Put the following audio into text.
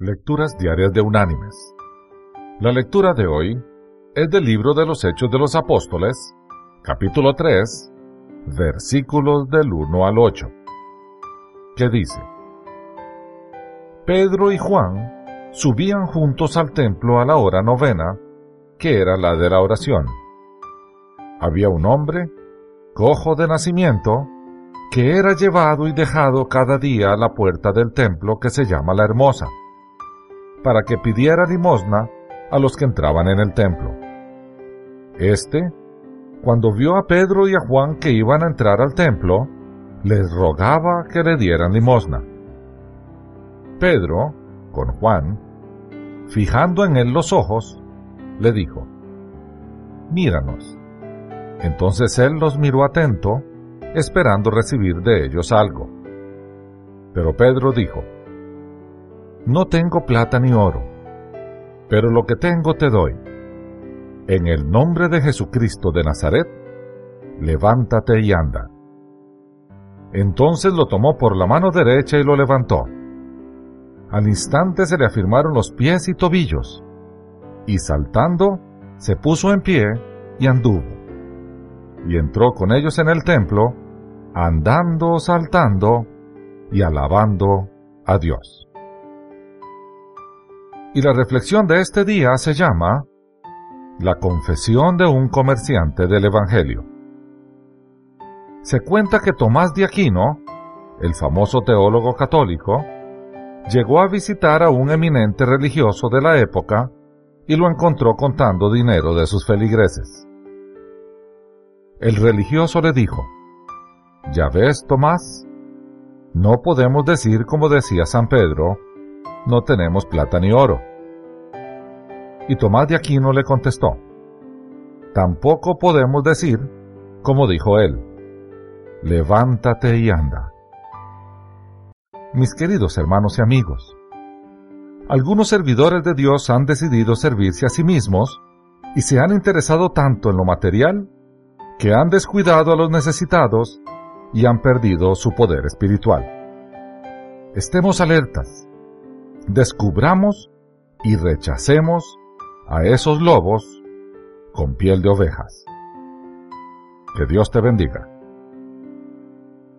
Lecturas Diarias de Unánimes. La lectura de hoy es del libro de los Hechos de los Apóstoles, capítulo 3, versículos del 1 al 8, que dice, Pedro y Juan subían juntos al templo a la hora novena, que era la de la oración. Había un hombre, cojo de nacimiento, que era llevado y dejado cada día a la puerta del templo que se llama la Hermosa para que pidiera limosna a los que entraban en el templo. Este, cuando vio a Pedro y a Juan que iban a entrar al templo, les rogaba que le dieran limosna. Pedro, con Juan, fijando en él los ojos, le dijo, Míranos. Entonces él los miró atento, esperando recibir de ellos algo. Pero Pedro dijo, no tengo plata ni oro, pero lo que tengo te doy. En el nombre de Jesucristo de Nazaret, levántate y anda. Entonces lo tomó por la mano derecha y lo levantó. Al instante se le afirmaron los pies y tobillos, y saltando, se puso en pie y anduvo. Y entró con ellos en el templo, andando, saltando y alabando a Dios. Y la reflexión de este día se llama La confesión de un comerciante del Evangelio. Se cuenta que Tomás de Aquino, el famoso teólogo católico, llegó a visitar a un eminente religioso de la época y lo encontró contando dinero de sus feligreses. El religioso le dijo, Ya ves, Tomás, no podemos decir como decía San Pedro, no tenemos plata ni oro. Y Tomás de Aquino le contestó, tampoco podemos decir, como dijo él, levántate y anda. Mis queridos hermanos y amigos, algunos servidores de Dios han decidido servirse a sí mismos y se han interesado tanto en lo material que han descuidado a los necesitados y han perdido su poder espiritual. Estemos alertas descubramos y rechacemos a esos lobos con piel de ovejas. Que Dios te bendiga.